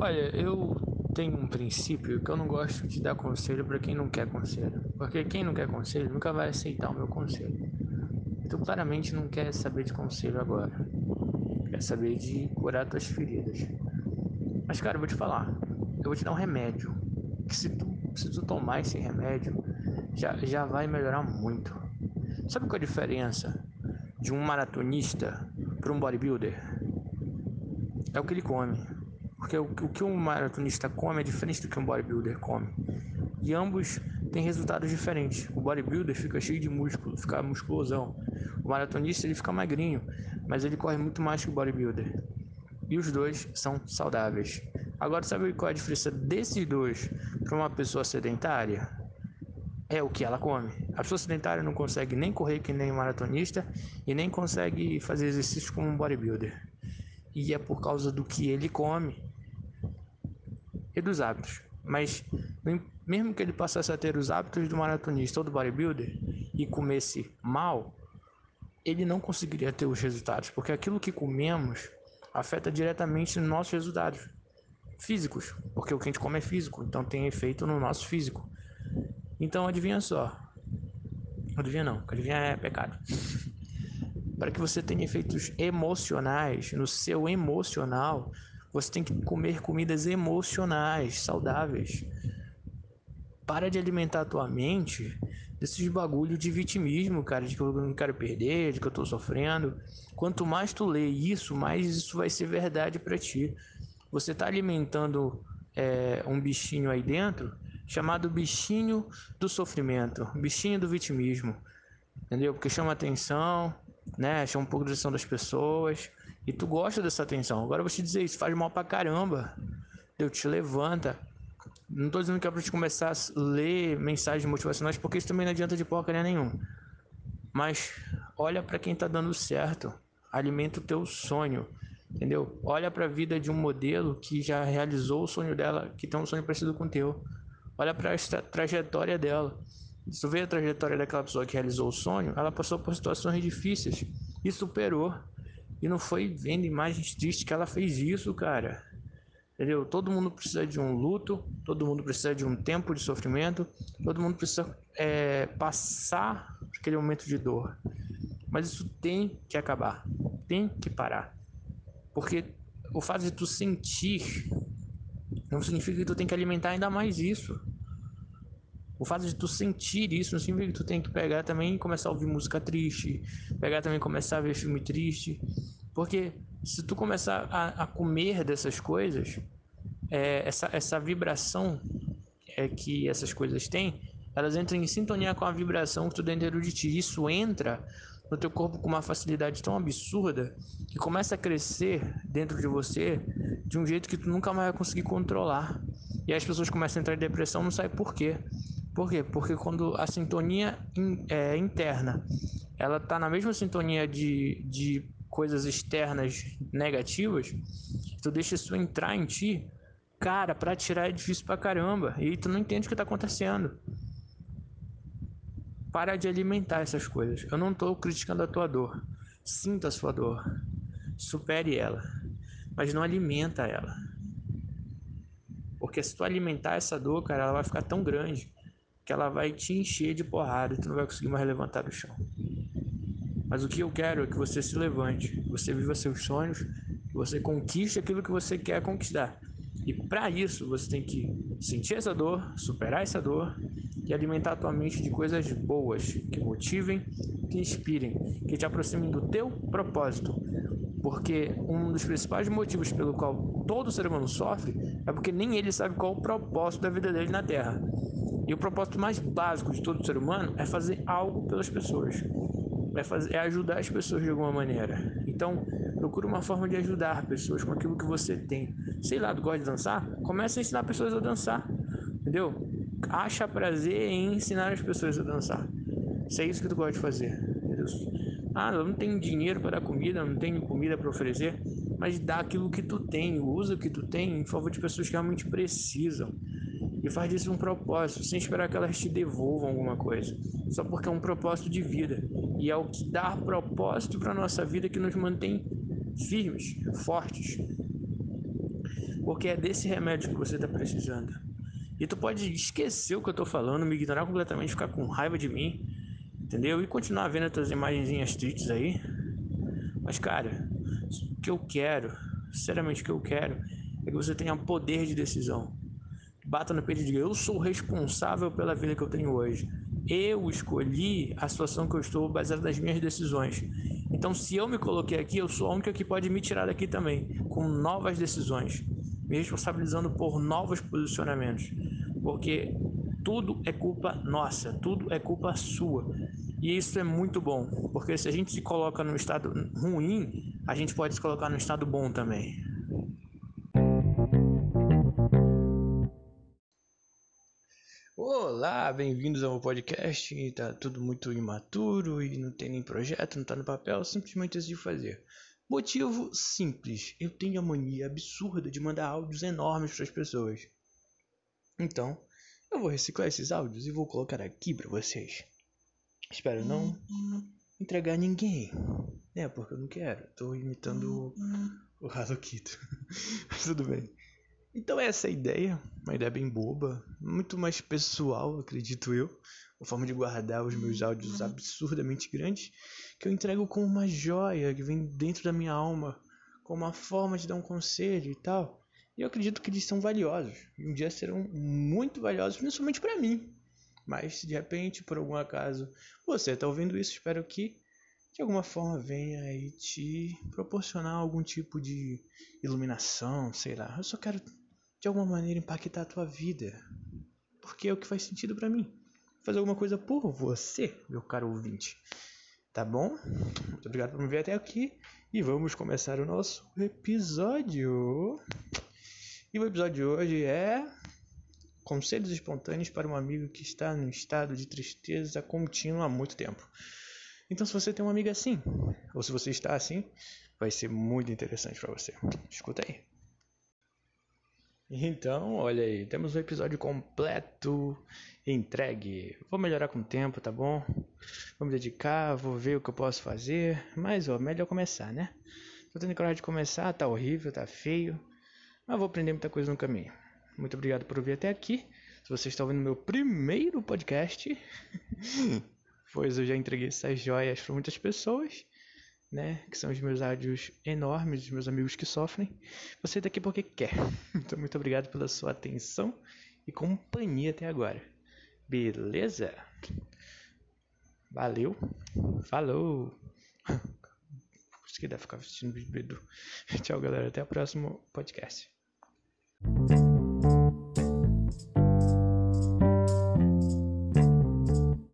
Olha, eu tenho um princípio que eu não gosto de dar conselho para quem não quer conselho. Porque quem não quer conselho nunca vai aceitar o meu conselho. Tu claramente não quer saber de conselho agora. Quer saber de curar tuas feridas. Mas, cara, eu vou te falar. Eu vou te dar um remédio. Que se tu, se tu tomar esse remédio, já, já vai melhorar muito. Sabe qual é a diferença de um maratonista para um bodybuilder? É o que ele come. Porque o, que um maratonista come é diferente do que um bodybuilder come. E ambos têm resultados diferentes. O bodybuilder fica cheio de músculo, fica musculosão. O maratonista ele fica magrinho, mas ele corre muito mais que o bodybuilder. E os dois são saudáveis. Agora, sabe qual é a diferença desses dois para uma pessoa sedentária? É o que ela come. A pessoa sedentária não consegue nem correr que nem um maratonista e nem consegue fazer exercício como um bodybuilder. E é por causa do que ele come e dos hábitos. Mas mesmo que ele passasse a ter os hábitos do maratonista ou do bodybuilder e comesse mal, ele não conseguiria ter os resultados, porque aquilo que comemos afeta diretamente nos nossos resultados físicos, porque o que a gente come é físico, então tem efeito no nosso físico. Então adivinha só. Adivinha não, adivinha é pecado. Para que você tenha efeitos emocionais no seu emocional, você tem que comer comidas emocionais, saudáveis. Para de alimentar a tua mente desses bagulho de vitimismo, cara, de que eu não quero perder, de que eu tô sofrendo. Quanto mais tu lê isso, mais isso vai ser verdade para ti. Você tá alimentando é, um bichinho aí dentro chamado bichinho do sofrimento, bichinho do vitimismo, entendeu? Porque chama atenção, né? Chama um pouco de atenção das pessoas e tu gosta dessa atenção. Agora eu vou te dizer isso, faz mal pra caramba. Deus te levanta. Não tô dizendo que é pra te começar a ler mensagens motivacionais, porque isso também não adianta de porcaria nenhum. Mas olha para quem tá dando certo. Alimenta o teu sonho. Entendeu? Olha para a vida de um modelo que já realizou o sonho dela, que tem um sonho parecido com o teu. Olha para a trajetória dela. Se tu vê a trajetória daquela pessoa que realizou o sonho, ela passou por situações difíceis e superou. E não foi vendo imagens tristes que ela fez isso, cara. Entendeu? Todo mundo precisa de um luto, todo mundo precisa de um tempo de sofrimento, todo mundo precisa é, passar aquele momento de dor. Mas isso tem que acabar, tem que parar. Porque o fato de tu sentir não significa que tu tem que alimentar ainda mais isso. O fato de tu sentir isso não significa que tu tem que pegar também e começar a ouvir música triste, pegar também e começar a ver filme triste. Porque se tu começar a, a comer dessas coisas, é, essa, essa vibração é, que essas coisas têm, elas entram em sintonia com a vibração que tu dentro de ti. Isso entra no teu corpo com uma facilidade tão absurda que começa a crescer dentro de você de um jeito que tu nunca mais vai conseguir controlar. E as pessoas começam a entrar em depressão, não sabe por quê. Por quê? Porque quando a sintonia in, é, interna ela tá na mesma sintonia de, de coisas externas negativas, tu deixa isso entrar em ti, cara, para tirar é difícil pra caramba. E tu não entende o que tá acontecendo. Para de alimentar essas coisas. Eu não tô criticando a tua dor. Sinta a sua dor. Supere ela. Mas não alimenta ela. Porque se tu alimentar essa dor, cara, ela vai ficar tão grande que ela vai te encher de porrada e tu não vai conseguir mais levantar do chão. Mas o que eu quero é que você se levante, você viva seus sonhos, que você conquiste aquilo que você quer conquistar. E para isso você tem que sentir essa dor, superar essa dor e alimentar a tua mente de coisas boas, que motivem, que inspirem, que te aproximem do teu propósito. Porque um dos principais motivos pelo qual todo ser humano sofre é porque nem ele sabe qual o propósito da vida dele na Terra. E o propósito mais básico de todo ser humano é fazer algo pelas pessoas. É, fazer, é ajudar as pessoas de alguma maneira. Então, procure uma forma de ajudar pessoas com aquilo que você tem. Sei lá, tu gosta de dançar? Comece a ensinar pessoas a dançar. Entendeu? Acha prazer em ensinar as pessoas a dançar. Se é isso que tu gosta de fazer. Entendeu? Ah, eu não tenho dinheiro para dar comida, não tenho comida para oferecer, mas dá aquilo que tu tem, usa o que tu tem em favor de pessoas que realmente precisam e faz disso um propósito, sem esperar que elas te devolvam alguma coisa, só porque é um propósito de vida e é o que dá propósito para nossa vida que nos mantém firmes, fortes. Porque é desse remédio que você está precisando. E tu pode esquecer o que eu tô falando, me ignorar completamente, ficar com raiva de mim, entendeu? E continuar vendo as tuas imagenzinhas tristes aí. Mas, cara, o que eu quero, sinceramente, o que eu quero é que você tenha poder de decisão. Bata no peito e diga: Eu sou responsável pela vida que eu tenho hoje. Eu escolhi a situação que eu estou baseada nas minhas decisões. Então, se eu me coloquei aqui, eu sou a única que pode me tirar daqui também, com novas decisões, me responsabilizando por novos posicionamentos, porque tudo é culpa nossa, tudo é culpa sua. E isso é muito bom, porque se a gente se coloca no estado ruim, a gente pode se colocar no estado bom também. Olá, bem-vindos ao meu podcast. Tá tudo muito imaturo e não tem nem projeto, não tá no papel, simplesmente decidi fazer. Motivo simples: eu tenho a mania absurda de mandar áudios enormes para as pessoas. Então, eu vou reciclar esses áudios e vou colocar aqui para vocês. Espero não entregar ninguém, né? Porque eu não quero. Tô imitando o Hello Kitty. Mas tudo bem. Então essa é a ideia, uma ideia bem boba, muito mais pessoal, acredito eu, uma forma de guardar os meus áudios absurdamente grandes, que eu entrego como uma joia que vem dentro da minha alma, como uma forma de dar um conselho e tal. E eu acredito que eles são valiosos, e um dia serão muito valiosos, principalmente para mim. Mas se de repente, por algum acaso, você está ouvindo isso, espero que de alguma forma venha aí te proporcionar algum tipo de iluminação, sei lá. Eu só quero de alguma maneira impactar a tua vida. Porque é o que faz sentido para mim. Fazer alguma coisa por você, meu caro ouvinte. Tá bom? Muito obrigado por me ver até aqui. E vamos começar o nosso episódio. E o episódio de hoje é Conselhos espontâneos para um amigo que está em estado de tristeza contínua há muito tempo. Então, se você tem um amigo assim, ou se você está assim, vai ser muito interessante para você. Escuta aí. Então, olha aí, temos o um episódio completo entregue. Vou melhorar com o tempo, tá bom? Vou me dedicar, vou ver o que eu posso fazer. Mas, ó, melhor começar, né? Tô tendo coragem de começar, tá horrível, tá feio. Mas vou aprender muita coisa no caminho. Muito obrigado por vir até aqui. Se você está ouvindo meu primeiro podcast, pois eu já entreguei essas joias para muitas pessoas né? Que são os meus áudios enormes, os meus amigos que sofrem. Você está aqui porque quer. Então, muito obrigado pela sua atenção e companhia até agora. Beleza? Valeu. Falou. Isso que deve ficar assistindo vídeo. Tchau, galera. Até o próximo podcast.